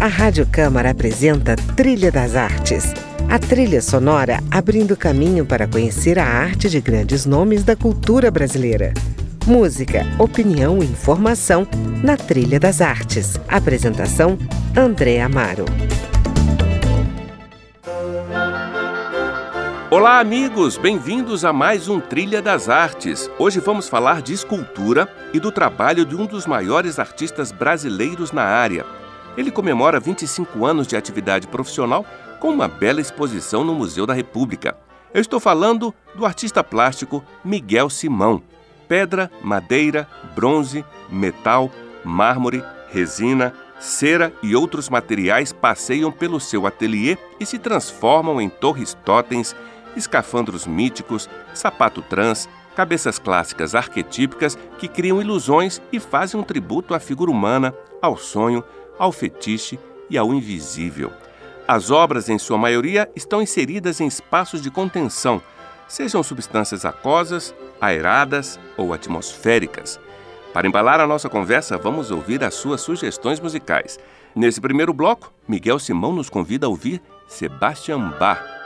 A Rádio Câmara apresenta Trilha das Artes. A trilha sonora abrindo caminho para conhecer a arte de grandes nomes da cultura brasileira. Música, opinião e informação na Trilha das Artes. Apresentação: André Amaro. Olá, amigos! Bem-vindos a mais um Trilha das Artes. Hoje vamos falar de escultura e do trabalho de um dos maiores artistas brasileiros na área. Ele comemora 25 anos de atividade profissional com uma bela exposição no Museu da República. Eu estou falando do artista plástico Miguel Simão. Pedra, madeira, bronze, metal, mármore, resina, cera e outros materiais passeiam pelo seu ateliê e se transformam em torres totens escafandros míticos, sapato trans, cabeças clássicas arquetípicas que criam ilusões e fazem um tributo à figura humana, ao sonho, ao fetiche e ao invisível. As obras, em sua maioria, estão inseridas em espaços de contenção, sejam substâncias aquosas, aeradas ou atmosféricas. Para embalar a nossa conversa, vamos ouvir as suas sugestões musicais. Nesse primeiro bloco, Miguel Simão nos convida a ouvir Sebastian Bach.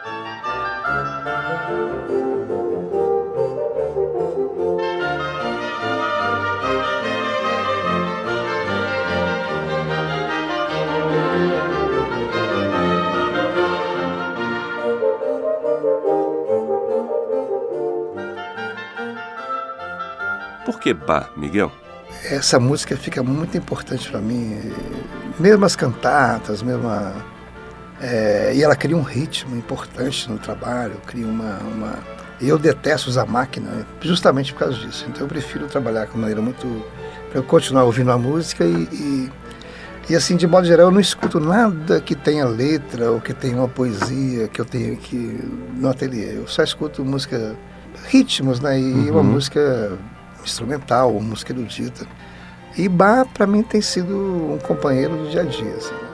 Que Miguel? Essa música fica muito importante para mim, mesmo as cantatas, mesmo a, é, e ela cria um ritmo importante no trabalho, cria uma, uma, Eu detesto usar máquina justamente por causa disso. Então eu prefiro trabalhar de maneira muito. para eu continuar ouvindo a música e, e, e, assim, de modo geral, eu não escuto nada que tenha letra ou que tenha uma poesia que eu tenho aqui no ateliê. Eu só escuto música, ritmos, né? E uhum. uma música instrumental, música erudita. E Bach, para mim, tem sido um companheiro do dia a dia. Assim.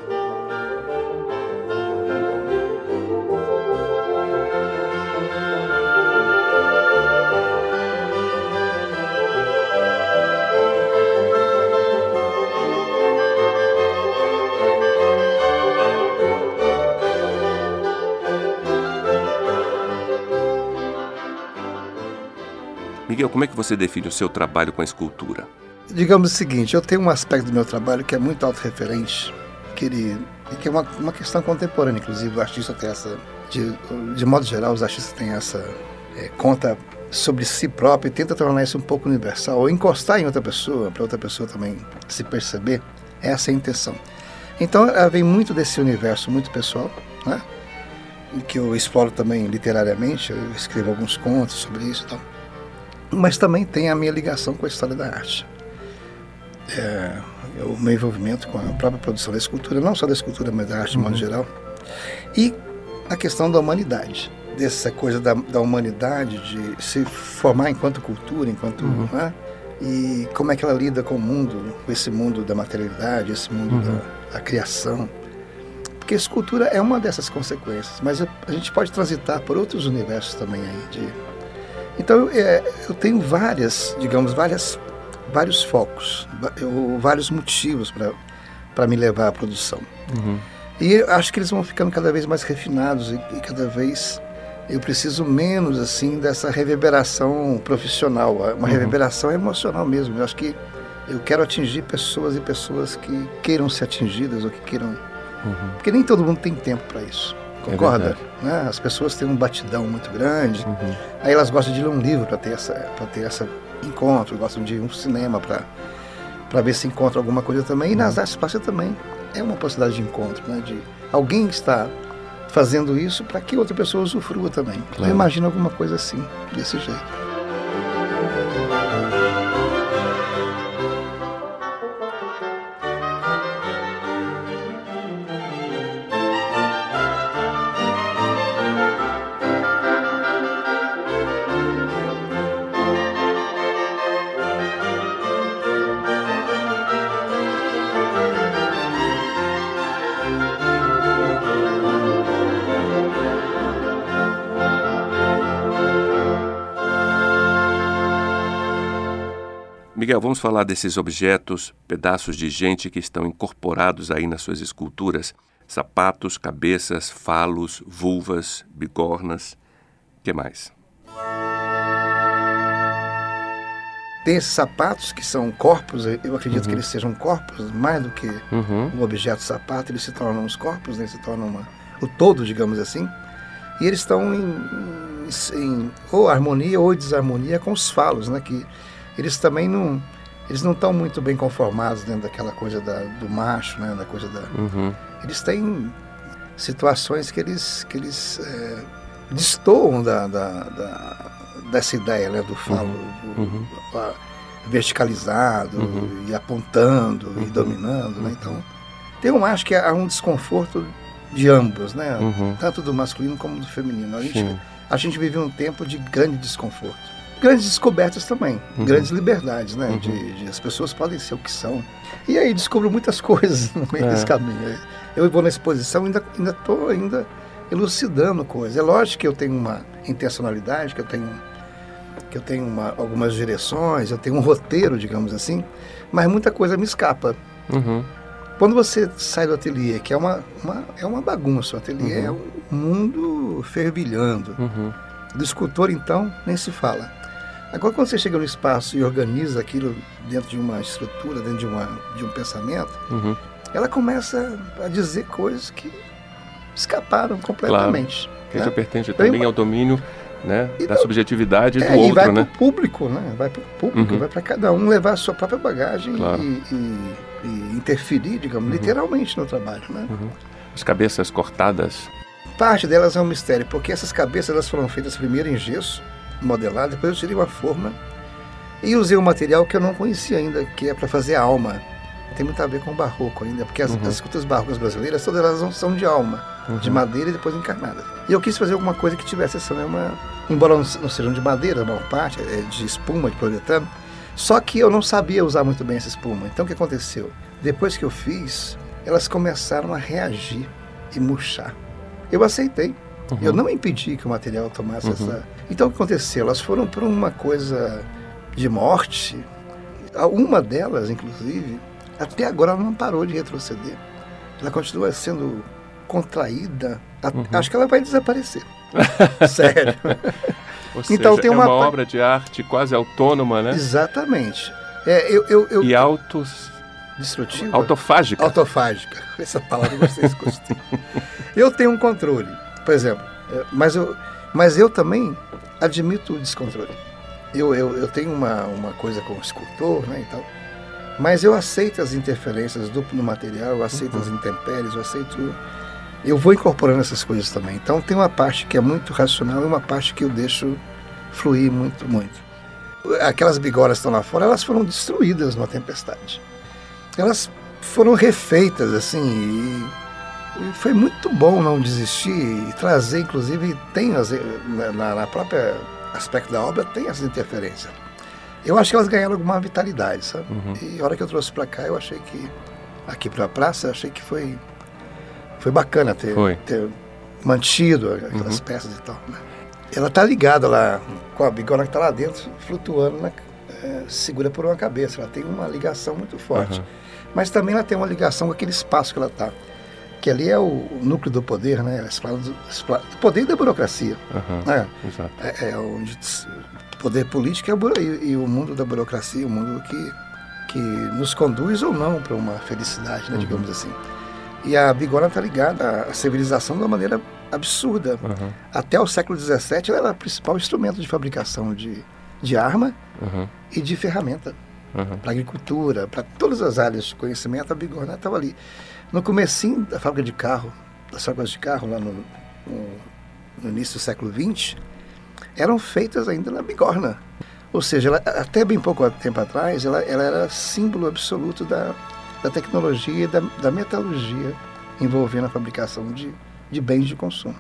Miguel, como é que você define o seu trabalho com a escultura? Digamos o seguinte, eu tenho um aspecto do meu trabalho que é muito autorreferente, que, ele, que é uma, uma questão contemporânea, inclusive, o artista tem essa, de, de modo geral, os artistas têm essa é, conta sobre si próprio e tenta tornar isso um pouco universal, ou encostar em outra pessoa, para outra pessoa também se perceber, essa é a intenção. Então, ela vem muito desse universo muito pessoal, né? que eu exploro também literariamente, eu escrevo alguns contos sobre isso e tal mas também tem a minha ligação com a história da arte. É, o meu envolvimento com a própria produção da escultura, não só da escultura, mas da arte de modo uhum. geral. E a questão da humanidade, dessa coisa da, da humanidade, de se formar enquanto cultura, enquanto. Uhum. Né? E como é que ela lida com o mundo, com esse mundo da materialidade, esse mundo uhum. da, da, criação. Porque a escultura é uma dessas consequências, mas a gente pode transitar por outros universos também aí de então, é, eu tenho várias, digamos, várias, vários focos, eu, vários motivos para me levar à produção. Uhum. E acho que eles vão ficando cada vez mais refinados e, e, cada vez eu preciso menos, assim, dessa reverberação profissional, uma uhum. reverberação emocional mesmo. Eu acho que eu quero atingir pessoas e pessoas que queiram ser atingidas ou que queiram... Uhum. Porque nem todo mundo tem tempo para isso. Concorda? É né? As pessoas têm um batidão muito grande. Uhum. Aí elas gostam de ler um livro para ter essa para ter essa encontro, gostam de ir um cinema para para ver se encontra alguma coisa também. E nas uhum. artes plásticas também é uma possibilidade de encontro, né? De alguém está fazendo isso para que outra pessoa usufrua também. Claro. Eu imagino alguma coisa assim, desse jeito. Miguel, vamos falar desses objetos, pedaços de gente que estão incorporados aí nas suas esculturas. Sapatos, cabeças, falos, vulvas, bigornas. O que mais? Tem esses sapatos que são corpos, eu acredito uhum. que eles sejam corpos, mais do que uhum. um objeto sapato, eles se tornam os corpos, né? se tornam uma, o todo, digamos assim. E eles estão em, em, em, ou harmonia ou desarmonia com os falos, né? que eles também não eles não estão muito bem conformados dentro daquela coisa da, do macho, né? da coisa da... Uhum. Eles têm situações que eles, que eles é, destoam da, da, da dessa ideia né, do falo uhum. uhum. verticalizado uhum. e apontando uhum. e dominando. Né? Então, eu acho que há um desconforto de ambos, né? Uhum. tanto do masculino como do feminino. A gente, a gente vive um tempo de grande desconforto. Grandes descobertas também, uhum. grandes liberdades, né? De, de, as pessoas podem ser o que são. E aí descubro muitas coisas no meio é. desse caminho. Eu vou na exposição ainda ainda estou ainda elucidando coisas. É lógico que eu tenho uma intencionalidade, que eu tenho que eu tenho uma, algumas direções, eu tenho um roteiro, digamos assim, mas muita coisa me escapa. Uhum. Quando você sai do ateliê, que é uma, uma é uma bagunça, o ateliê é uhum. um mundo fervilhando. Uhum. Do escultor, então, nem se fala. Agora, quando você chega no espaço e organiza aquilo dentro de uma estrutura, dentro de, uma, de um pensamento, uhum. ela começa a dizer coisas que escaparam completamente. Claro. Que né? já pertence também ao domínio né? da subjetividade é, do outro, e vai né? para o público, né? Vai para o público, uhum. vai para cada um levar a sua própria bagagem claro. e, e, e, interferir, digamos, uhum. literalmente no trabalho, né? Uhum. As cabeças cortadas. Parte delas é um mistério, porque essas cabeças elas foram feitas primeiro em gesso, modelado, depois eu tirei uma forma e usei um material que eu não conhecia ainda, que é para fazer alma tem muito a ver com o barroco ainda, porque as, uhum. as esculturas barrocas brasileiras, todas elas são de alma, uhum. de madeira e depois encarnadas. E eu quis fazer alguma coisa que tivesse essa mesma, embora não, sejam de madeira, a maior parte, é de espuma, de poliuretano, só que eu não sabia usar muito bem essa espuma. Então o que aconteceu? Depois que eu fiz, elas começaram a reagir e murchar. Eu aceitei. Uhum. Eu não impedi que o material tomasse uhum. essa. Então o que aconteceu? Elas foram por uma coisa de morte. Uma delas, inclusive, até agora ela não parou de retroceder. Ela continua sendo contraída. Uhum. Acho que ela vai desaparecer. Sério. Ou então seja, tem uma, é uma obra de arte quase autônoma, né? Exatamente. É, eu, eu, eu, e autos... Destrutiva? Autofágica. Autofágica. Essa palavra vocês gostam. eu tenho um controle, por exemplo. É, mas eu, mas eu também admito o descontrole. Eu, eu, eu tenho uma, uma coisa com o escultor, né, e tal. Mas eu aceito as interferências do, no material, eu aceito uhum. as intempéries, eu aceito. Eu vou incorporando essas coisas também. Então tem uma parte que é muito racional e uma parte que eu deixo fluir muito, muito. Aquelas bigoras que estão lá fora, elas foram destruídas numa tempestade. Elas foram refeitas, assim, e foi muito bom não desistir e trazer, inclusive, tem as, na, na própria aspecto da obra, tem essas interferências. Eu acho que elas ganharam alguma vitalidade, sabe? Uhum. E a hora que eu trouxe para cá, eu achei que aqui para a praça, eu achei que foi foi bacana ter, foi. ter mantido aquelas uhum. peças e tal. Né? Ela tá ligada lá com a bigorna que tá lá dentro, flutuando, na, é, segura por uma cabeça. Ela tem uma ligação muito forte. Uhum. Mas também ela tem uma ligação com aquele espaço que ela tá. Que ali é o núcleo do poder, né? Eles falam do, do poder e da burocracia. Uhum. Né? É, é onde poder político e, e, o mundo da burocracia, o mundo que, que nos conduz ou não para uma felicidade, né, uhum. digamos assim. E a bigorna está ligada à civilização de uma maneira absurda. Uhum. Até o século XVII ela era o principal instrumento de fabricação de, de arma uhum. e de ferramenta. Uhum. Para agricultura, para todas as áreas de conhecimento, a bigorna estava ali. No comecinho da fábrica de carro, das fábricas de carro, lá no, no, no início do século XX, eram feitas ainda na bigorna. Ou seja, ela, até bem pouco tempo atrás, ela, ela era símbolo absoluto da, da tecnologia e da, da metalurgia envolvendo a fabricação de, de bens de consumo.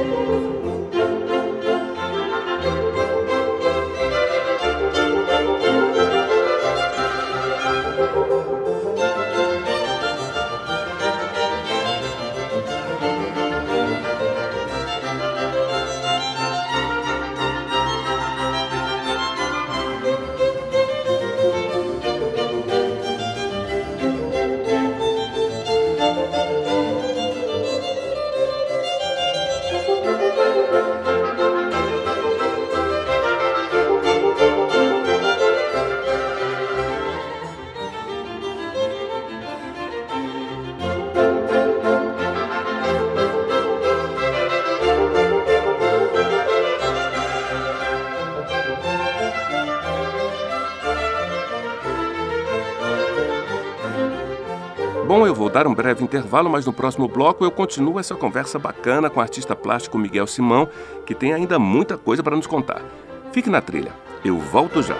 Música Bom, eu vou dar um breve intervalo, mas no próximo bloco eu continuo essa conversa bacana com o artista plástico Miguel Simão, que tem ainda muita coisa para nos contar. Fique na trilha, eu volto já.